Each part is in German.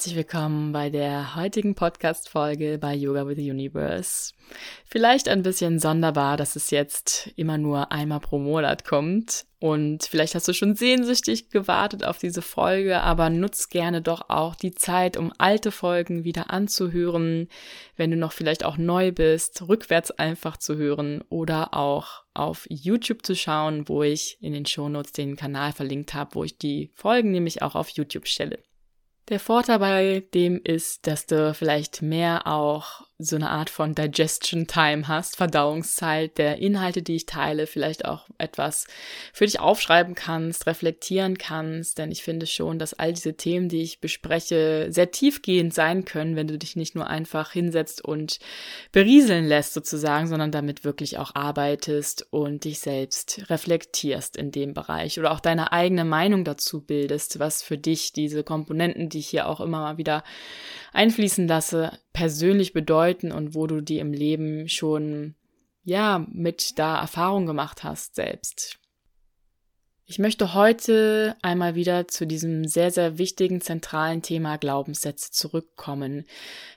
herzlich willkommen bei der heutigen Podcast-Folge bei Yoga with the Universe. Vielleicht ein bisschen sonderbar, dass es jetzt immer nur einmal pro Monat kommt. Und vielleicht hast du schon sehnsüchtig gewartet auf diese Folge, aber nutz gerne doch auch die Zeit, um alte Folgen wieder anzuhören, wenn du noch vielleicht auch neu bist, rückwärts einfach zu hören oder auch auf YouTube zu schauen, wo ich in den Shownotes den Kanal verlinkt habe, wo ich die Folgen nämlich auch auf YouTube stelle. Der Vorteil bei dem ist, dass du vielleicht mehr auch so eine Art von Digestion Time hast, Verdauungszeit der Inhalte, die ich teile, vielleicht auch etwas für dich aufschreiben kannst, reflektieren kannst, denn ich finde schon, dass all diese Themen, die ich bespreche, sehr tiefgehend sein können, wenn du dich nicht nur einfach hinsetzt und berieseln lässt sozusagen, sondern damit wirklich auch arbeitest und dich selbst reflektierst in dem Bereich oder auch deine eigene Meinung dazu bildest, was für dich diese Komponenten, die ich hier auch immer mal wieder einfließen lasse, persönlich bedeuten und wo du die im Leben schon, ja, mit da Erfahrung gemacht hast selbst. Ich möchte heute einmal wieder zu diesem sehr, sehr wichtigen, zentralen Thema Glaubenssätze zurückkommen.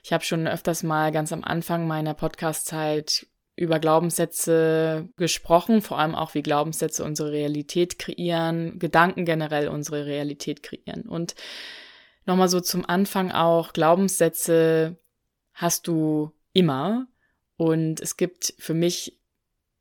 Ich habe schon öfters mal ganz am Anfang meiner Podcast-Zeit über Glaubenssätze gesprochen, vor allem auch wie Glaubenssätze unsere Realität kreieren, Gedanken generell unsere Realität kreieren. Und nochmal so zum Anfang auch, Glaubenssätze hast du immer. Und es gibt für mich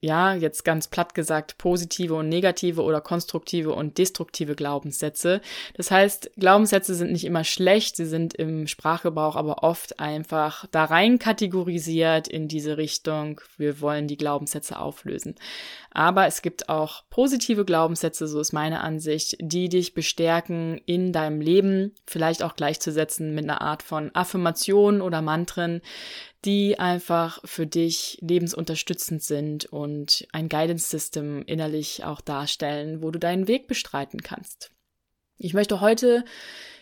ja, jetzt ganz platt gesagt, positive und negative oder konstruktive und destruktive Glaubenssätze. Das heißt, Glaubenssätze sind nicht immer schlecht, sie sind im Sprachgebrauch aber oft einfach da rein kategorisiert in diese Richtung, wir wollen die Glaubenssätze auflösen. Aber es gibt auch positive Glaubenssätze, so ist meine Ansicht, die dich bestärken in deinem Leben, vielleicht auch gleichzusetzen mit einer Art von Affirmation oder Mantren, die einfach für dich lebensunterstützend sind und ein Guidance System innerlich auch darstellen, wo du deinen Weg bestreiten kannst. Ich möchte heute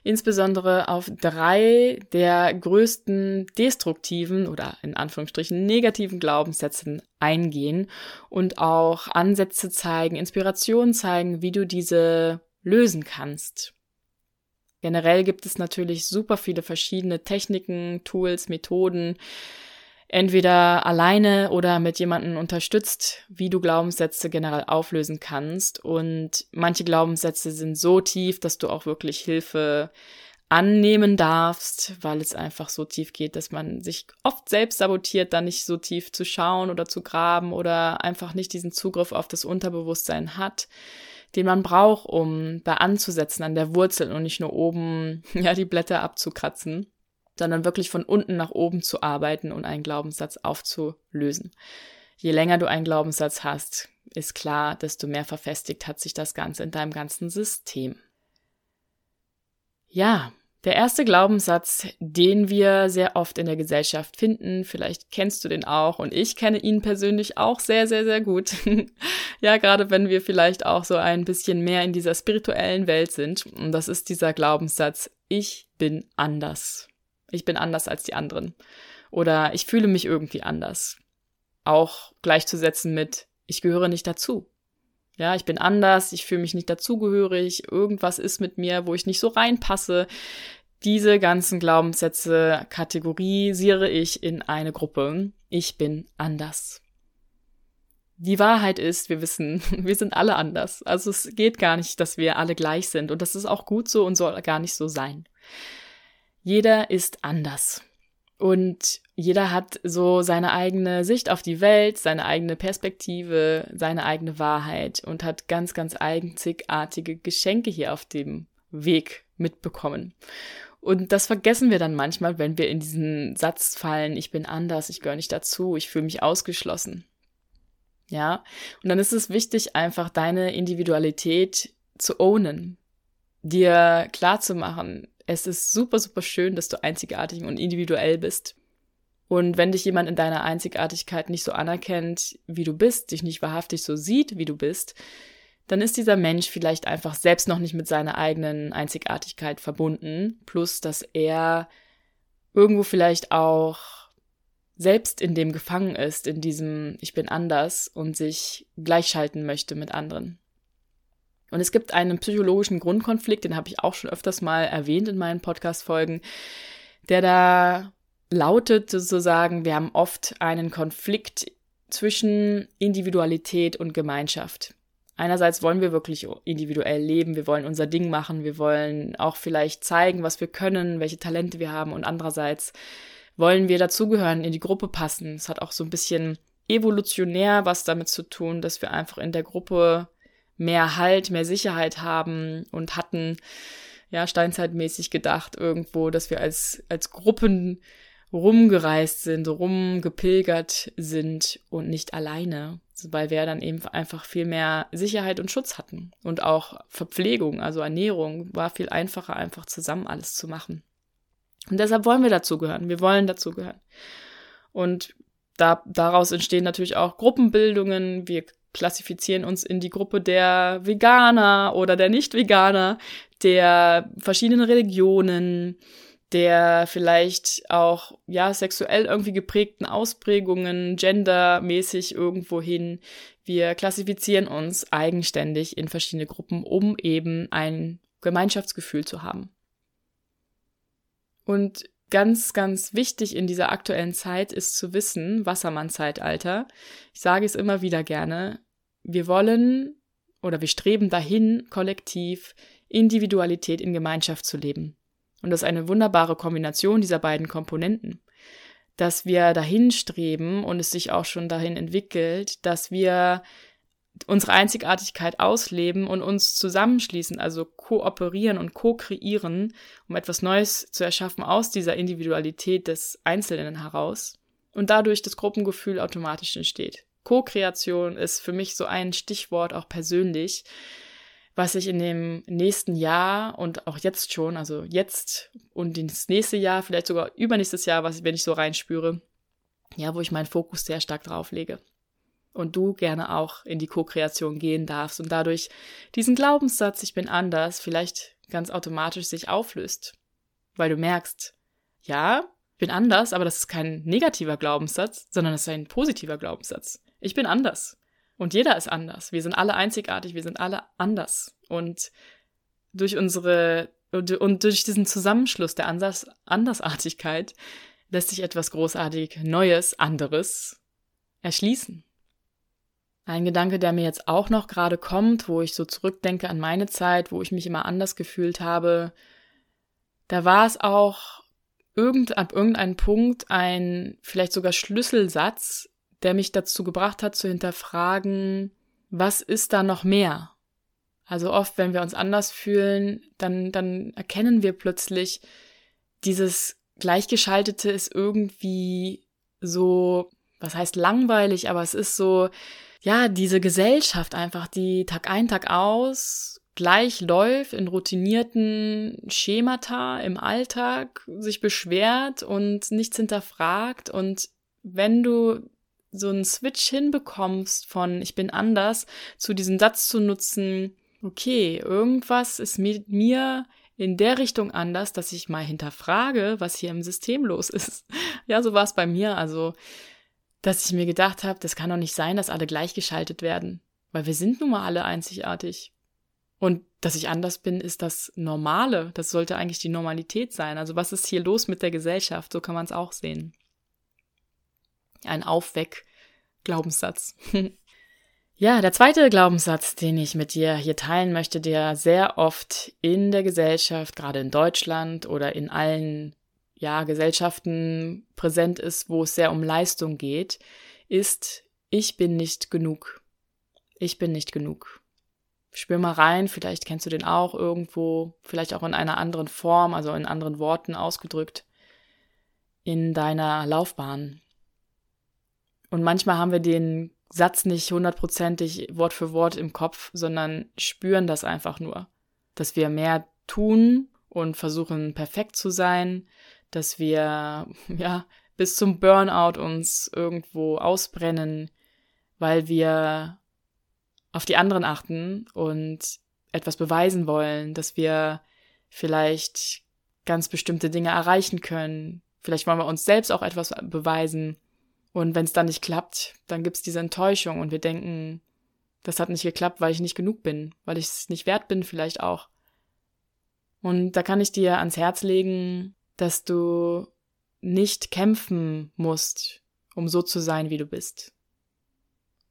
insbesondere auf drei der größten destruktiven oder in Anführungsstrichen negativen Glaubenssätzen eingehen und auch Ansätze zeigen, Inspirationen zeigen, wie du diese lösen kannst. Generell gibt es natürlich super viele verschiedene Techniken, Tools, Methoden, entweder alleine oder mit jemandem unterstützt, wie du Glaubenssätze generell auflösen kannst. Und manche Glaubenssätze sind so tief, dass du auch wirklich Hilfe annehmen darfst, weil es einfach so tief geht, dass man sich oft selbst sabotiert, da nicht so tief zu schauen oder zu graben oder einfach nicht diesen Zugriff auf das Unterbewusstsein hat den man braucht, um da anzusetzen an der Wurzel und nicht nur oben, ja, die Blätter abzukratzen, sondern wirklich von unten nach oben zu arbeiten und einen Glaubenssatz aufzulösen. Je länger du einen Glaubenssatz hast, ist klar, desto mehr verfestigt hat sich das Ganze in deinem ganzen System. Ja, der erste Glaubenssatz, den wir sehr oft in der Gesellschaft finden, vielleicht kennst du den auch und ich kenne ihn persönlich auch sehr, sehr, sehr gut. ja, gerade wenn wir vielleicht auch so ein bisschen mehr in dieser spirituellen Welt sind. Und das ist dieser Glaubenssatz, ich bin anders. Ich bin anders als die anderen. Oder ich fühle mich irgendwie anders. Auch gleichzusetzen mit, ich gehöre nicht dazu. Ja, ich bin anders, ich fühle mich nicht dazugehörig, irgendwas ist mit mir, wo ich nicht so reinpasse. Diese ganzen Glaubenssätze kategorisiere ich in eine Gruppe. Ich bin anders. Die Wahrheit ist, wir wissen, wir sind alle anders. Also es geht gar nicht, dass wir alle gleich sind. Und das ist auch gut so und soll gar nicht so sein. Jeder ist anders. Und jeder hat so seine eigene Sicht auf die Welt, seine eigene Perspektive, seine eigene Wahrheit und hat ganz, ganz einzigartige Geschenke hier auf dem Weg mitbekommen. Und das vergessen wir dann manchmal, wenn wir in diesen Satz fallen, ich bin anders, ich gehöre nicht dazu, ich fühle mich ausgeschlossen. Ja, und dann ist es wichtig, einfach deine Individualität zu ownen, dir klar zu machen, es ist super, super schön, dass du einzigartig und individuell bist. Und wenn dich jemand in deiner Einzigartigkeit nicht so anerkennt, wie du bist, dich nicht wahrhaftig so sieht, wie du bist, dann ist dieser Mensch vielleicht einfach selbst noch nicht mit seiner eigenen Einzigartigkeit verbunden, plus dass er irgendwo vielleicht auch selbst in dem gefangen ist, in diesem Ich bin anders und sich gleichschalten möchte mit anderen. Und es gibt einen psychologischen Grundkonflikt, den habe ich auch schon öfters mal erwähnt in meinen Podcast-Folgen, der da lautet sozusagen, wir haben oft einen Konflikt zwischen Individualität und Gemeinschaft. Einerseits wollen wir wirklich individuell leben, wir wollen unser Ding machen, wir wollen auch vielleicht zeigen, was wir können, welche Talente wir haben und andererseits wollen wir dazugehören, in die Gruppe passen. Es hat auch so ein bisschen evolutionär was damit zu tun, dass wir einfach in der Gruppe mehr Halt, mehr Sicherheit haben und hatten, ja, steinzeitmäßig gedacht irgendwo, dass wir als, als Gruppen rumgereist sind, rumgepilgert sind und nicht alleine, weil wir dann eben einfach viel mehr Sicherheit und Schutz hatten und auch Verpflegung, also Ernährung war viel einfacher, einfach zusammen alles zu machen. Und deshalb wollen wir dazugehören. Wir wollen dazugehören. Und da, daraus entstehen natürlich auch Gruppenbildungen. Wir klassifizieren uns in die Gruppe der Veganer oder der Nicht-Veganer, der verschiedenen Religionen, der vielleicht auch ja sexuell irgendwie geprägten Ausprägungen gendermäßig irgendwo hin. Wir klassifizieren uns eigenständig in verschiedene Gruppen, um eben ein Gemeinschaftsgefühl zu haben. Und ganz, ganz wichtig in dieser aktuellen Zeit ist zu wissen, Wassermann-Zeitalter. Ich sage es immer wieder gerne. Wir wollen oder wir streben dahin, kollektiv Individualität in Gemeinschaft zu leben. Und das ist eine wunderbare Kombination dieser beiden Komponenten. Dass wir dahin streben und es sich auch schon dahin entwickelt, dass wir unsere Einzigartigkeit ausleben und uns zusammenschließen, also kooperieren und ko-kreieren, um etwas Neues zu erschaffen aus dieser Individualität des Einzelnen heraus und dadurch das Gruppengefühl automatisch entsteht. Co-Kreation ist für mich so ein Stichwort auch persönlich, was ich in dem nächsten Jahr und auch jetzt schon, also jetzt und ins nächste Jahr, vielleicht sogar übernächstes Jahr, was wenn ich so reinspüre, ja, wo ich meinen Fokus sehr stark drauf lege und du gerne auch in die Co-Kreation gehen darfst und dadurch diesen Glaubenssatz, ich bin anders, vielleicht ganz automatisch sich auflöst, weil du merkst, ja, ich bin anders, aber das ist kein negativer Glaubenssatz, sondern es ist ein positiver Glaubenssatz. Ich bin anders. Und jeder ist anders. Wir sind alle einzigartig, wir sind alle anders. Und durch unsere, und durch diesen Zusammenschluss der Anders Andersartigkeit lässt sich etwas großartig Neues, anderes erschließen. Ein Gedanke, der mir jetzt auch noch gerade kommt, wo ich so zurückdenke an meine Zeit, wo ich mich immer anders gefühlt habe, da war es auch irgend, ab irgendeinem Punkt ein vielleicht sogar Schlüsselsatz, der mich dazu gebracht hat zu hinterfragen, was ist da noch mehr? Also oft, wenn wir uns anders fühlen, dann, dann erkennen wir plötzlich, dieses Gleichgeschaltete ist irgendwie so, was heißt langweilig, aber es ist so, ja, diese Gesellschaft einfach, die Tag ein, Tag aus gleich läuft in routinierten Schemata im Alltag, sich beschwert und nichts hinterfragt. Und wenn du so einen Switch hinbekommst von ich bin anders zu diesem Satz zu nutzen, okay, irgendwas ist mit mir in der Richtung anders, dass ich mal hinterfrage, was hier im System los ist. Ja, so war es bei mir. Also dass ich mir gedacht habe, das kann doch nicht sein, dass alle gleichgeschaltet werden, weil wir sind nun mal alle einzigartig. Und dass ich anders bin, ist das Normale. Das sollte eigentlich die Normalität sein. Also was ist hier los mit der Gesellschaft? So kann man es auch sehen. Ein Aufweck-Glaubenssatz. ja, der zweite Glaubenssatz, den ich mit dir hier teilen möchte, der sehr oft in der Gesellschaft, gerade in Deutschland oder in allen ja, Gesellschaften präsent ist, wo es sehr um Leistung geht, ist, ich bin nicht genug. Ich bin nicht genug. Spür mal rein, vielleicht kennst du den auch irgendwo, vielleicht auch in einer anderen Form, also in anderen Worten ausgedrückt, in deiner Laufbahn. Und manchmal haben wir den Satz nicht hundertprozentig Wort für Wort im Kopf, sondern spüren das einfach nur, dass wir mehr tun und versuchen perfekt zu sein, dass wir ja bis zum Burnout uns irgendwo ausbrennen, weil wir auf die anderen achten und etwas beweisen wollen, dass wir vielleicht ganz bestimmte Dinge erreichen können. Vielleicht wollen wir uns selbst auch etwas beweisen. Und wenn es dann nicht klappt, dann gibt es diese Enttäuschung und wir denken, Das hat nicht geklappt, weil ich nicht genug bin, weil ich es nicht wert bin, vielleicht auch. Und da kann ich dir ans Herz legen, dass du nicht kämpfen musst, um so zu sein, wie du bist.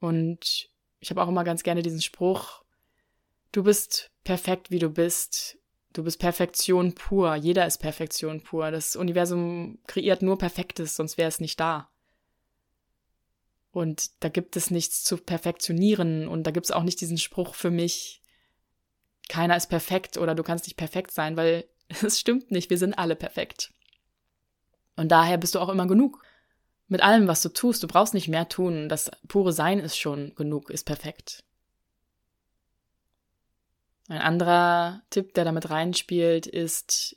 Und ich habe auch immer ganz gerne diesen Spruch, du bist perfekt, wie du bist. Du bist Perfektion pur. Jeder ist Perfektion pur. Das Universum kreiert nur Perfektes, sonst wäre es nicht da. Und da gibt es nichts zu perfektionieren und da gibt es auch nicht diesen Spruch für mich, keiner ist perfekt oder du kannst nicht perfekt sein, weil es stimmt nicht, wir sind alle perfekt. Und daher bist du auch immer genug. Mit allem, was du tust, du brauchst nicht mehr tun. Das pure Sein ist schon genug, ist perfekt. Ein anderer Tipp, der damit reinspielt, ist,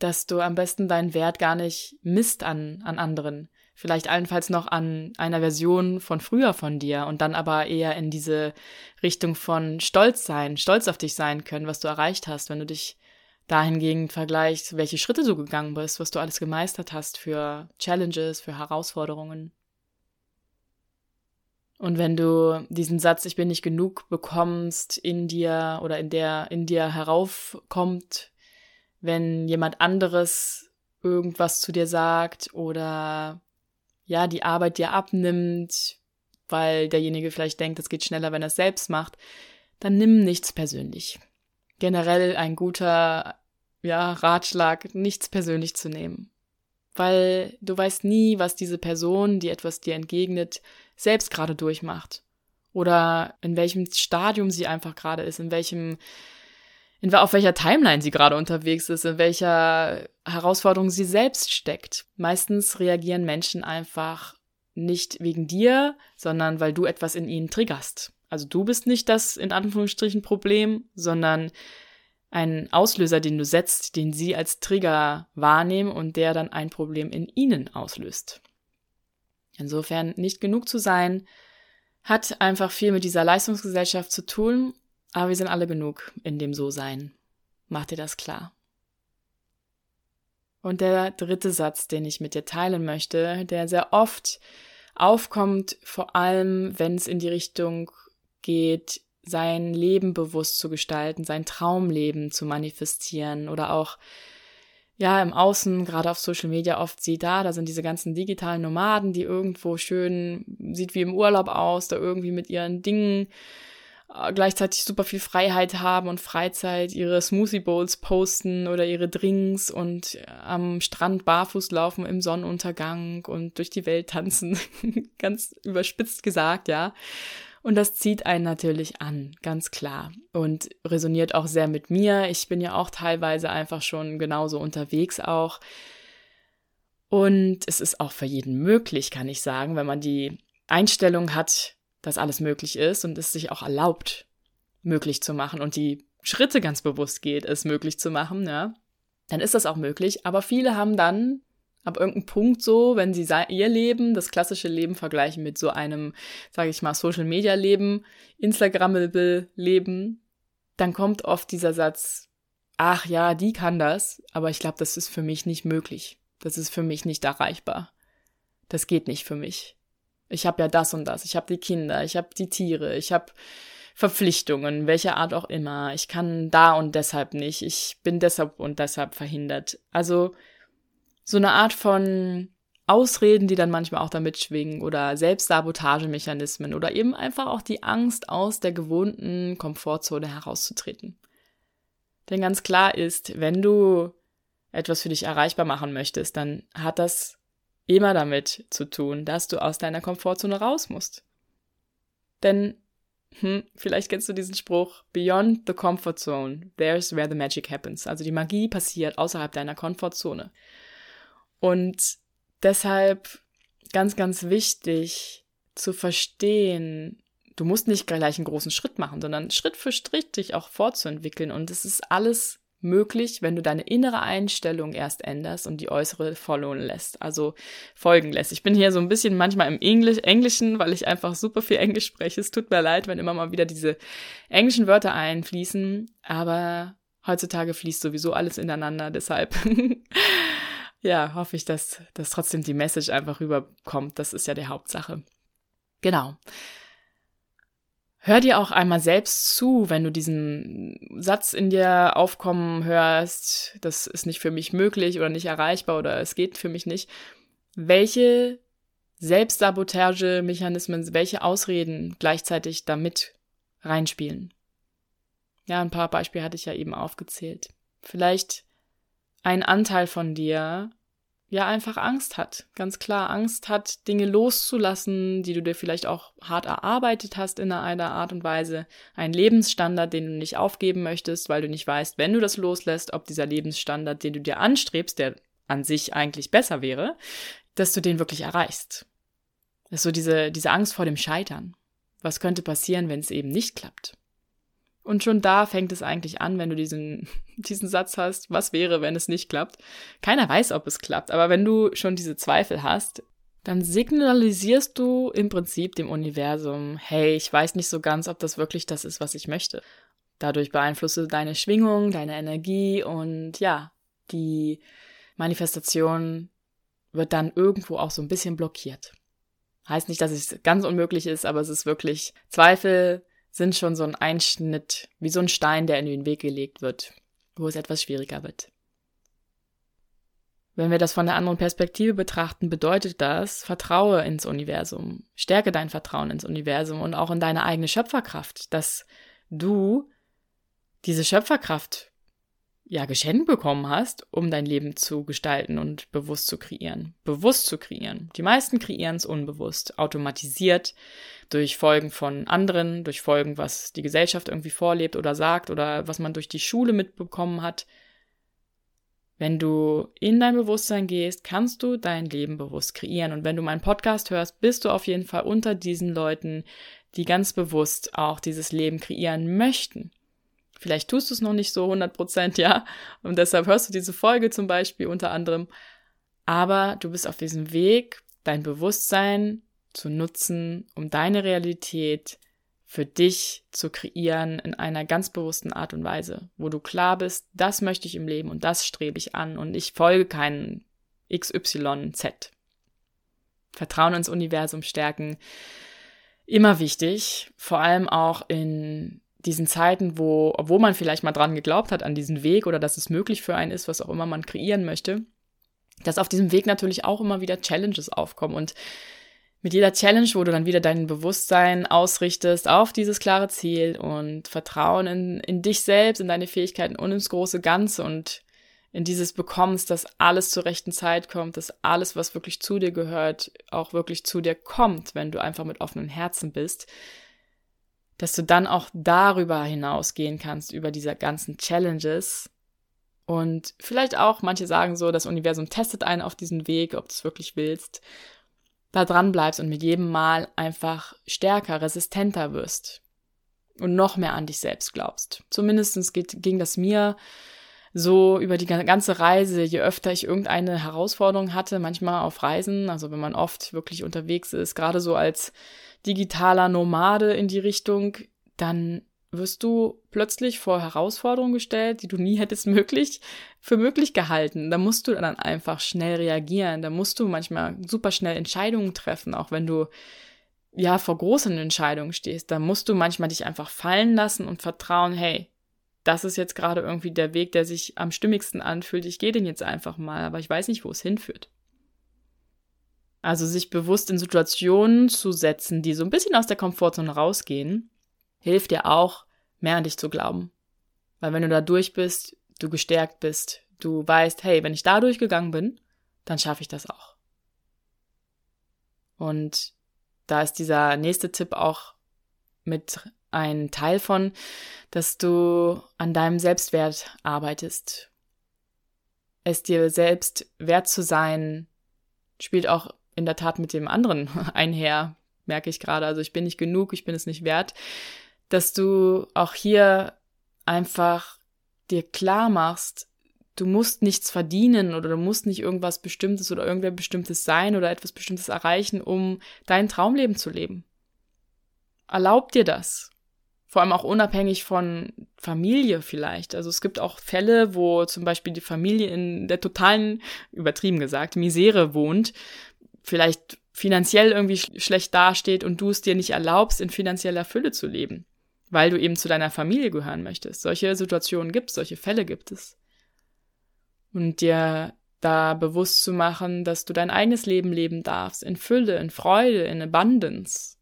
dass du am besten deinen Wert gar nicht misst an, an anderen vielleicht allenfalls noch an einer Version von früher von dir und dann aber eher in diese Richtung von Stolz sein, stolz auf dich sein können, was du erreicht hast, wenn du dich dahingegen vergleichst, welche Schritte du gegangen bist, was du alles gemeistert hast für Challenges, für Herausforderungen. Und wenn du diesen Satz, ich bin nicht genug, bekommst in dir oder in der, in dir heraufkommt, wenn jemand anderes irgendwas zu dir sagt oder ja, die Arbeit dir abnimmt, weil derjenige vielleicht denkt, es geht schneller, wenn er es selbst macht, dann nimm nichts persönlich. Generell ein guter, ja, Ratschlag, nichts persönlich zu nehmen. Weil du weißt nie, was diese Person, die etwas dir entgegnet, selbst gerade durchmacht. Oder in welchem Stadium sie einfach gerade ist, in welchem in, auf welcher Timeline sie gerade unterwegs ist, in welcher Herausforderung sie selbst steckt. Meistens reagieren Menschen einfach nicht wegen dir, sondern weil du etwas in ihnen triggerst. Also du bist nicht das in Anführungsstrichen Problem, sondern ein Auslöser, den du setzt, den sie als Trigger wahrnehmen und der dann ein Problem in ihnen auslöst. Insofern nicht genug zu sein, hat einfach viel mit dieser Leistungsgesellschaft zu tun aber wir sind alle genug in dem So-Sein. Mach dir das klar. Und der dritte Satz, den ich mit dir teilen möchte, der sehr oft aufkommt, vor allem wenn es in die Richtung geht, sein Leben bewusst zu gestalten, sein Traumleben zu manifestieren oder auch ja im Außen, gerade auf Social Media oft sieht da, da sind diese ganzen digitalen Nomaden, die irgendwo schön sieht wie im Urlaub aus, da irgendwie mit ihren Dingen äh, gleichzeitig super viel Freiheit haben und Freizeit, ihre Smoothie Bowls posten oder ihre Drinks und äh, am Strand barfuß laufen im Sonnenuntergang und durch die Welt tanzen. ganz überspitzt gesagt, ja. Und das zieht einen natürlich an, ganz klar. Und resoniert auch sehr mit mir. Ich bin ja auch teilweise einfach schon genauso unterwegs auch. Und es ist auch für jeden möglich, kann ich sagen, wenn man die Einstellung hat, dass alles möglich ist und es sich auch erlaubt, möglich zu machen und die Schritte ganz bewusst geht, es möglich zu machen, ja, dann ist das auch möglich. Aber viele haben dann ab irgendeinem Punkt so, wenn sie ihr Leben, das klassische Leben vergleichen mit so einem, sage ich mal, Social Media Leben, Instagrammable Leben, dann kommt oft dieser Satz, ach ja, die kann das, aber ich glaube, das ist für mich nicht möglich. Das ist für mich nicht erreichbar. Das geht nicht für mich. Ich habe ja das und das, ich habe die Kinder, ich habe die Tiere, ich habe Verpflichtungen, welcher Art auch immer. Ich kann da und deshalb nicht. Ich bin deshalb und deshalb verhindert. Also so eine Art von Ausreden, die dann manchmal auch damit schwingen oder Selbstsabotagemechanismen oder eben einfach auch die Angst, aus der gewohnten Komfortzone herauszutreten. Denn ganz klar ist, wenn du etwas für dich erreichbar machen möchtest, dann hat das immer damit zu tun, dass du aus deiner Komfortzone raus musst. Denn, hm, vielleicht kennst du diesen Spruch, Beyond the Comfort Zone, there's where the magic happens. Also die Magie passiert außerhalb deiner Komfortzone. Und deshalb ganz, ganz wichtig zu verstehen, du musst nicht gleich einen großen Schritt machen, sondern Schritt für Schritt dich auch fortzuentwickeln. Und es ist alles möglich, wenn du deine innere Einstellung erst änderst und die äußere followen lässt, also folgen lässt. Ich bin hier so ein bisschen manchmal im Englisch, Englischen, weil ich einfach super viel Englisch spreche. Es tut mir leid, wenn immer mal wieder diese englischen Wörter einfließen, aber heutzutage fließt sowieso alles ineinander, deshalb ja, hoffe ich, dass, dass trotzdem die Message einfach rüberkommt. Das ist ja die Hauptsache. Genau. Hör dir auch einmal selbst zu, wenn du diesen Satz in dir aufkommen hörst, das ist nicht für mich möglich oder nicht erreichbar oder es geht für mich nicht. Welche Selbstsabotage-Mechanismen, welche Ausreden gleichzeitig damit reinspielen? Ja, ein paar Beispiele hatte ich ja eben aufgezählt. Vielleicht ein Anteil von dir, ja einfach Angst hat. Ganz klar, Angst hat, Dinge loszulassen, die du dir vielleicht auch hart erarbeitet hast in einer Art und Weise. Ein Lebensstandard, den du nicht aufgeben möchtest, weil du nicht weißt, wenn du das loslässt, ob dieser Lebensstandard, den du dir anstrebst, der an sich eigentlich besser wäre, dass du den wirklich erreichst. Das ist so diese, diese Angst vor dem Scheitern. Was könnte passieren, wenn es eben nicht klappt? Und schon da fängt es eigentlich an, wenn du diesen, diesen Satz hast, was wäre, wenn es nicht klappt. Keiner weiß, ob es klappt, aber wenn du schon diese Zweifel hast, dann signalisierst du im Prinzip dem Universum, hey, ich weiß nicht so ganz, ob das wirklich das ist, was ich möchte. Dadurch beeinflusst du deine Schwingung, deine Energie und ja, die Manifestation wird dann irgendwo auch so ein bisschen blockiert. Heißt nicht, dass es ganz unmöglich ist, aber es ist wirklich Zweifel sind schon so ein Einschnitt, wie so ein Stein, der in den Weg gelegt wird, wo es etwas schwieriger wird. Wenn wir das von der anderen Perspektive betrachten, bedeutet das, vertraue ins Universum, stärke dein Vertrauen ins Universum und auch in deine eigene Schöpferkraft, dass du diese Schöpferkraft ja geschenkt bekommen hast, um dein Leben zu gestalten und bewusst zu kreieren. Bewusst zu kreieren. Die meisten kreieren es unbewusst, automatisiert, durch Folgen von anderen, durch Folgen, was die Gesellschaft irgendwie vorlebt oder sagt oder was man durch die Schule mitbekommen hat. Wenn du in dein Bewusstsein gehst, kannst du dein Leben bewusst kreieren. Und wenn du meinen Podcast hörst, bist du auf jeden Fall unter diesen Leuten, die ganz bewusst auch dieses Leben kreieren möchten. Vielleicht tust du es noch nicht so 100 Prozent, ja. Und deshalb hörst du diese Folge zum Beispiel unter anderem. Aber du bist auf diesem Weg, dein Bewusstsein zu nutzen, um deine Realität für dich zu kreieren in einer ganz bewussten Art und Weise, wo du klar bist, das möchte ich im Leben und das strebe ich an und ich folge keinen XYZ. Vertrauen ins Universum stärken, immer wichtig, vor allem auch in diesen Zeiten, wo, obwohl man vielleicht mal dran geglaubt hat an diesen Weg oder dass es möglich für einen ist, was auch immer man kreieren möchte, dass auf diesem Weg natürlich auch immer wieder Challenges aufkommen. Und mit jeder Challenge, wo du dann wieder dein Bewusstsein ausrichtest auf dieses klare Ziel und Vertrauen in, in dich selbst, in deine Fähigkeiten und ins große Ganze und in dieses bekommst, dass alles zur rechten Zeit kommt, dass alles, was wirklich zu dir gehört, auch wirklich zu dir kommt, wenn du einfach mit offenen Herzen bist, dass du dann auch darüber hinausgehen kannst, über diese ganzen Challenges. Und vielleicht auch, manche sagen so, das Universum testet einen auf diesen Weg, ob du es wirklich willst da dran bleibst und mit jedem Mal einfach stärker, resistenter wirst und noch mehr an dich selbst glaubst. Zumindestens geht, ging das mir so über die ganze Reise, je öfter ich irgendeine Herausforderung hatte, manchmal auf Reisen, also wenn man oft wirklich unterwegs ist, gerade so als digitaler Nomade in die Richtung, dann wirst du plötzlich vor Herausforderungen gestellt, die du nie hättest möglich für möglich gehalten. Da musst du dann einfach schnell reagieren. Da musst du manchmal super schnell Entscheidungen treffen, auch wenn du ja vor großen Entscheidungen stehst. Da musst du manchmal dich einfach fallen lassen und vertrauen, hey, das ist jetzt gerade irgendwie der Weg, der sich am stimmigsten anfühlt. Ich gehe den jetzt einfach mal, aber ich weiß nicht, wo es hinführt. Also sich bewusst in Situationen zu setzen, die so ein bisschen aus der Komfortzone rausgehen, hilft dir auch, mehr an dich zu glauben. Weil wenn du da durch bist, du gestärkt bist, du weißt, hey, wenn ich da durchgegangen bin, dann schaffe ich das auch. Und da ist dieser nächste Tipp auch mit ein Teil von, dass du an deinem Selbstwert arbeitest. Es dir selbst wert zu sein, spielt auch in der Tat mit dem anderen einher, merke ich gerade. Also ich bin nicht genug, ich bin es nicht wert dass du auch hier einfach dir klar machst, du musst nichts verdienen oder du musst nicht irgendwas Bestimmtes oder irgendwer Bestimmtes sein oder etwas Bestimmtes erreichen, um dein Traumleben zu leben. Erlaub dir das. Vor allem auch unabhängig von Familie vielleicht. Also es gibt auch Fälle, wo zum Beispiel die Familie in der totalen, übertrieben gesagt, Misere wohnt. Vielleicht finanziell irgendwie sch schlecht dasteht und du es dir nicht erlaubst, in finanzieller Fülle zu leben, weil du eben zu deiner Familie gehören möchtest. Solche Situationen gibt es, solche Fälle gibt es. Und dir da bewusst zu machen, dass du dein eigenes Leben leben darfst, in Fülle, in Freude, in Abundance.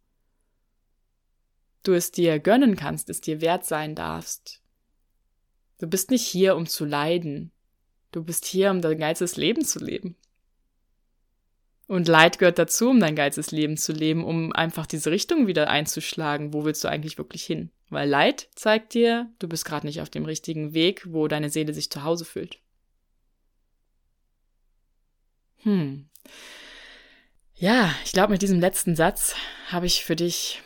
Du es dir gönnen kannst, es dir wert sein darfst. Du bist nicht hier, um zu leiden. Du bist hier, um dein ganzes Leben zu leben. Und Leid gehört dazu, um dein ganzes Leben zu leben, um einfach diese Richtung wieder einzuschlagen. Wo willst du eigentlich wirklich hin? Weil Leid zeigt dir, du bist gerade nicht auf dem richtigen Weg, wo deine Seele sich zu Hause fühlt. Hm. Ja, ich glaube, mit diesem letzten Satz habe ich für dich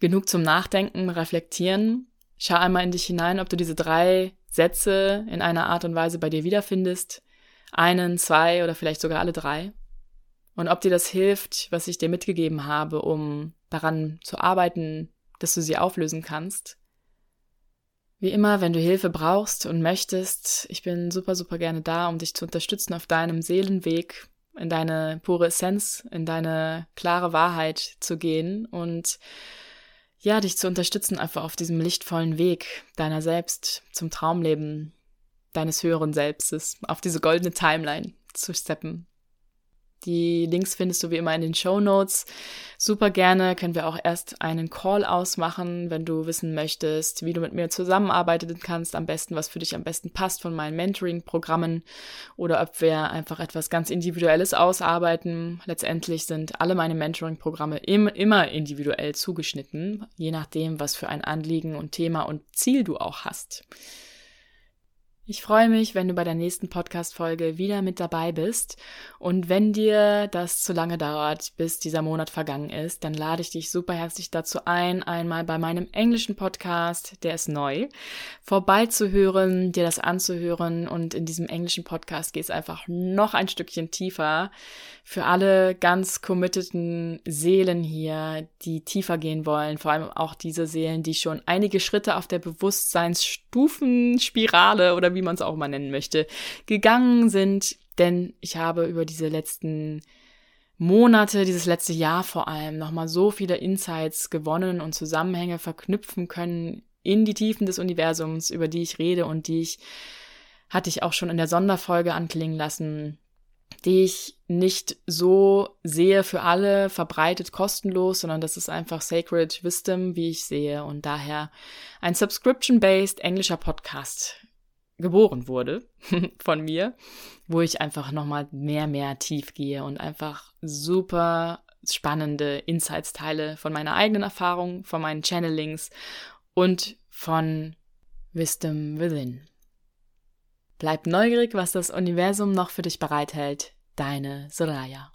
genug zum Nachdenken, reflektieren. Schau einmal in dich hinein, ob du diese drei Sätze in einer Art und Weise bei dir wiederfindest. Einen, zwei oder vielleicht sogar alle drei. Und ob dir das hilft, was ich dir mitgegeben habe, um daran zu arbeiten, dass du sie auflösen kannst. Wie immer, wenn du Hilfe brauchst und möchtest, ich bin super, super gerne da, um dich zu unterstützen auf deinem Seelenweg, in deine pure Essenz, in deine klare Wahrheit zu gehen und ja, dich zu unterstützen einfach auf diesem lichtvollen Weg deiner selbst zum Traumleben deines höheren Selbstes, auf diese goldene Timeline zu steppen. Die Links findest du wie immer in den Show Notes. Super gerne können wir auch erst einen Call ausmachen, wenn du wissen möchtest, wie du mit mir zusammenarbeiten kannst, am besten, was für dich am besten passt von meinen Mentoring-Programmen oder ob wir einfach etwas ganz Individuelles ausarbeiten. Letztendlich sind alle meine Mentoring-Programme immer individuell zugeschnitten, je nachdem, was für ein Anliegen und Thema und Ziel du auch hast. Ich freue mich, wenn du bei der nächsten Podcast-Folge wieder mit dabei bist. Und wenn dir das zu lange dauert, bis dieser Monat vergangen ist, dann lade ich dich super herzlich dazu ein, einmal bei meinem englischen Podcast, der ist neu, vorbeizuhören, dir das anzuhören. Und in diesem englischen Podcast geht es einfach noch ein Stückchen tiefer für alle ganz committeden Seelen hier, die tiefer gehen wollen. Vor allem auch diese Seelen, die schon einige Schritte auf der Bewusstseinsstufenspirale oder wie man es auch mal nennen möchte, gegangen sind. Denn ich habe über diese letzten Monate, dieses letzte Jahr vor allem, nochmal so viele Insights gewonnen und Zusammenhänge verknüpfen können in die Tiefen des Universums, über die ich rede und die ich, hatte ich auch schon in der Sonderfolge anklingen lassen, die ich nicht so sehe für alle verbreitet kostenlos, sondern das ist einfach Sacred Wisdom, wie ich sehe und daher ein Subscription-based englischer Podcast geboren wurde von mir, wo ich einfach nochmal mehr, mehr tief gehe und einfach super spannende Insights teile von meiner eigenen Erfahrung, von meinen Channelings und von Wisdom Within. Bleib neugierig, was das Universum noch für dich bereithält. Deine Soraya.